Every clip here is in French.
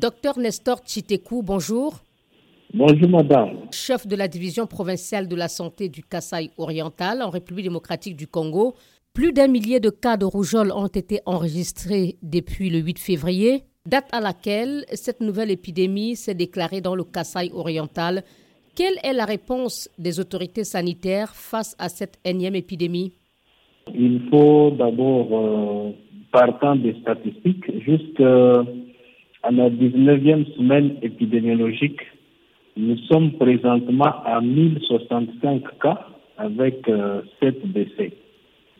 Docteur Nestor Chitekou, bonjour. Bonjour madame. Chef de la division provinciale de la santé du Kasaï oriental en République démocratique du Congo, plus d'un millier de cas de rougeole ont été enregistrés depuis le 8 février, date à laquelle cette nouvelle épidémie s'est déclarée dans le Kasaï oriental. Quelle est la réponse des autorités sanitaires face à cette énième épidémie? Il faut d'abord, euh, partant des statistiques, juste à la 19e semaine épidémiologique, nous sommes présentement à 1065 cas avec 7 euh, décès.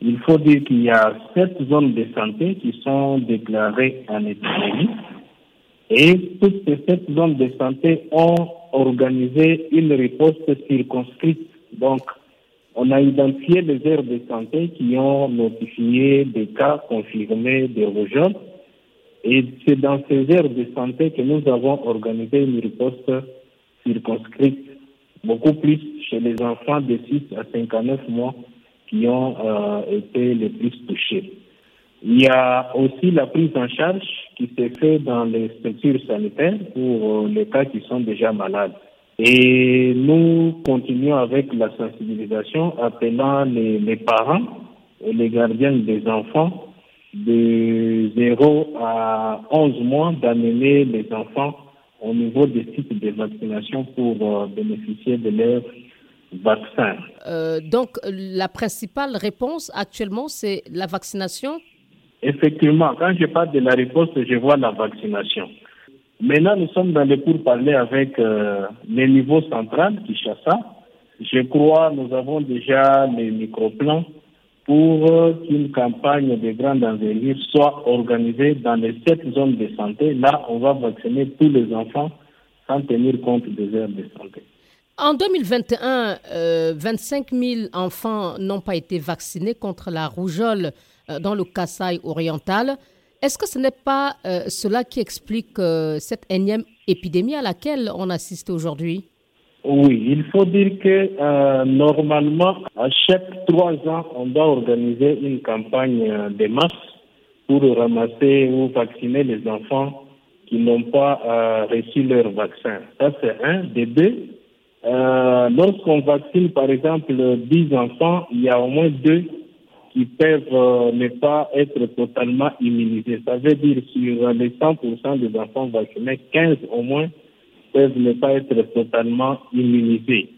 Il faut dire qu'il y a 7 zones de santé qui sont déclarées en épidémie et toutes ces 7 zones de santé ont organisé une riposte circonscrite. Donc, on a identifié les aires de santé qui ont notifié des cas confirmés de rougeole et c'est dans ces aires de santé que nous avons organisé une riposte circonscrite, beaucoup plus chez les enfants de 6 à 59 mois qui ont euh, été les plus touchés. Il y a aussi la prise en charge qui s'est faite dans les structures sanitaires pour euh, les cas qui sont déjà malades. Et nous continuons avec la sensibilisation appelant les, les parents et les gardiens des enfants de 0 à 11 mois d'amener les enfants au niveau des sites de vaccination pour euh, bénéficier de leur vaccin. Euh, donc, la principale réponse actuellement, c'est la vaccination? Effectivement, quand je parle de la réponse, je vois la vaccination. Maintenant, nous sommes dans les pourparlers avec euh, les niveaux centrales, ça. Je crois nous avons déjà les microplans pour qu'une campagne de grande envergure soit organisée dans les sept zones de santé. Là, on va vacciner tous les enfants sans tenir compte des aires de santé. En 2021, 25 000 enfants n'ont pas été vaccinés contre la rougeole euh, dans le Kassai oriental. Est-ce que ce n'est pas euh, cela qui explique euh, cette énième épidémie à laquelle on assiste aujourd'hui? Oui, il faut dire que euh, normalement, à chaque trois ans, on doit organiser une campagne euh, de masse pour ramasser ou vacciner les enfants qui n'ont pas euh, reçu leur vaccin. Ça, c'est un. Des deux, lorsqu'on vaccine, par exemple, 10 enfants, il y a au moins deux qui peuvent ne pas être totalement immunisés. Ça veut dire sur les 100% des enfants vaccinés, 15 au moins peuvent ne pas être totalement immunisés.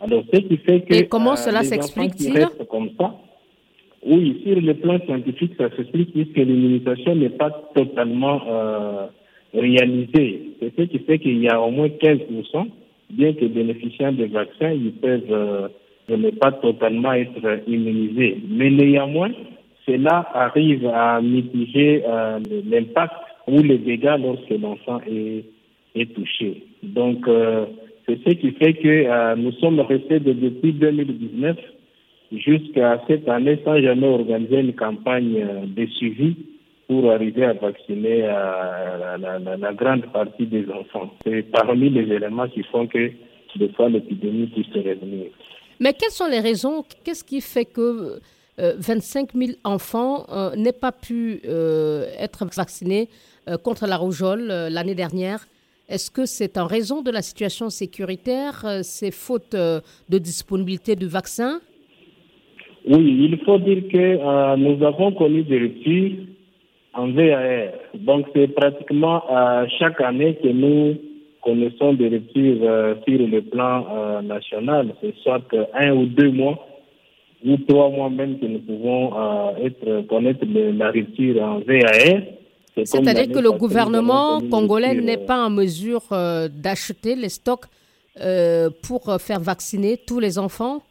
Alors, ce qui fait que. Et comment euh, cela s'explique-t-il comme ça, Oui, sur le plan scientifique, ça s'explique puisque l'immunisation n'est pas totalement euh, réalisée. C'est ce qui fait qu'il y a au moins 15%, bien que bénéficiant des vaccins, ils peuvent euh, ne pas totalement être immunisés. Mais néanmoins, cela arrive à mitiger l'impact ou les dégâts lorsque l'enfant est est. Donc, euh, c'est ce qui fait que euh, nous sommes restés depuis 2019 jusqu'à cette année sans jamais organiser une campagne euh, de suivi pour arriver à vacciner la, grande partie des enfants. C'est parmi les éléments qui font que des fois l'épidémie puisse revenir. Mais quelles sont les raisons? Qu'est-ce qui fait que 25 000 enfants n'aient pas pu être vaccinés contre la rougeole l'année dernière? Est-ce que c'est en raison de la situation sécuritaire, euh, c'est faute euh, de disponibilité du vaccin? Oui, il faut dire que euh, nous avons connu des ruptures en VAR. Donc c'est pratiquement chaque année que nous connaissons des ruptures sur le plan national. C'est soit un ou deux mois ou trois mois même que nous pouvons être, connaître la rupture en VAR. C'est-à-dire que le gouvernement congolais n'est pas en mesure euh, d'acheter les stocks euh, pour euh, faire vacciner tous les enfants?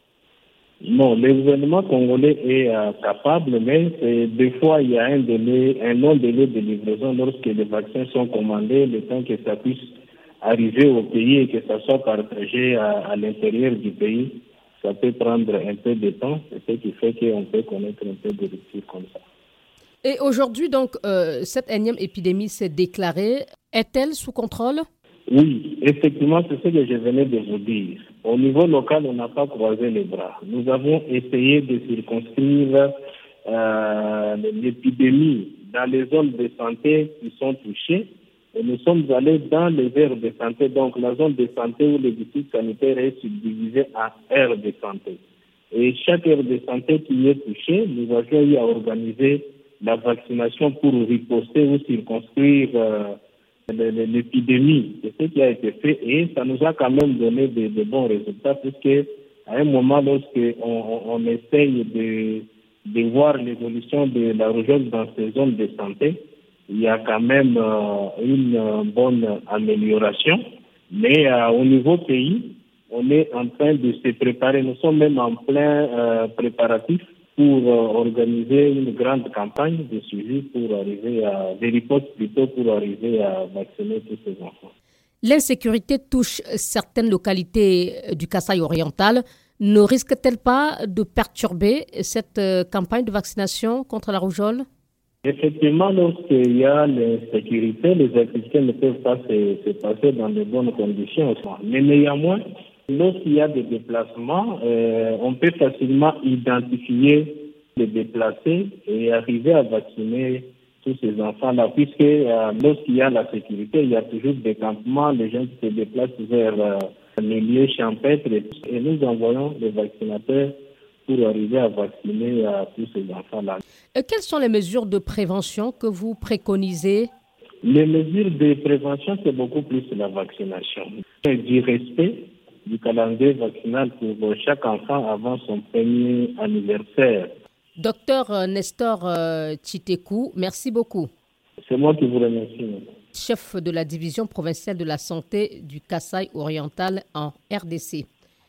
Non, le gouvernement congolais est capable, mais des fois il y a un délai, un long délai de livraison lorsque les vaccins sont commandés, le temps que ça puisse arriver au pays et que ça soit partagé à, l'intérieur du pays. Ça peut prendre un peu de temps, c'est ce qui fait qu'on peut connaître un peu de rupture comme ça. Et aujourd'hui, donc, euh, cette énième épidémie s'est déclarée. Est-elle sous contrôle? Oui, effectivement, c'est ce que je venais de vous dire. Au niveau local, on n'a pas croisé les bras. Nous avons essayé de circonscrire euh, l'épidémie dans les zones de santé qui sont touchées Et nous sommes allés dans les aires de santé, donc la zone de santé où le sanitaire est subdivisé en aires de santé. Et chaque aire de santé qui est touchée, nous avons eu à organiser la vaccination pour riposter ou circonscrire euh, l'épidémie. C'est ce qui a été fait et ça nous a quand même donné de, bons résultats puisque à un moment, lorsqu'on on, on essaye de, de voir l'évolution de la rougeole dans ces zones de santé, il y a quand même euh, une bonne amélioration. Mais euh, au niveau pays, on est en train de se préparer. Nous sommes même en plein euh, préparatif pour organiser une grande campagne de suivi pour arriver à des ripostes plutôt pour arriver à vacciner tous ces enfants. L'insécurité touche certaines localités du Kassai oriental. Ne risque-t-elle pas de perturber cette campagne de vaccination contre la rougeole? Effectivement, lorsqu'il y a l'insécurité, les activités ne peuvent pas se, passer dans de bonnes conditions. Mais néanmoins, lorsqu'il y a des déplacements, euh, on peut facilement identifier les déplacés et arriver à vacciner tous ces enfants-là, puisque euh, lorsqu'il y a la sécurité, il y a toujours des campements, les gens qui se déplacent vers euh, les lieux champêtres et nous envoyons les vaccinateurs pour arriver à vacciner tous ces enfants-là. quelles sont les mesures de prévention que vous préconisez? Les mesures de prévention, c'est beaucoup plus la vaccination. Du respect du calendrier vaccinal pour chaque enfant avant son premier anniversaire. Docteur euh, Nestor euh, Titekou, merci beaucoup. C'est moi qui vous remercie. Chef de la division provinciale de la santé du Kassai oriental en RDC.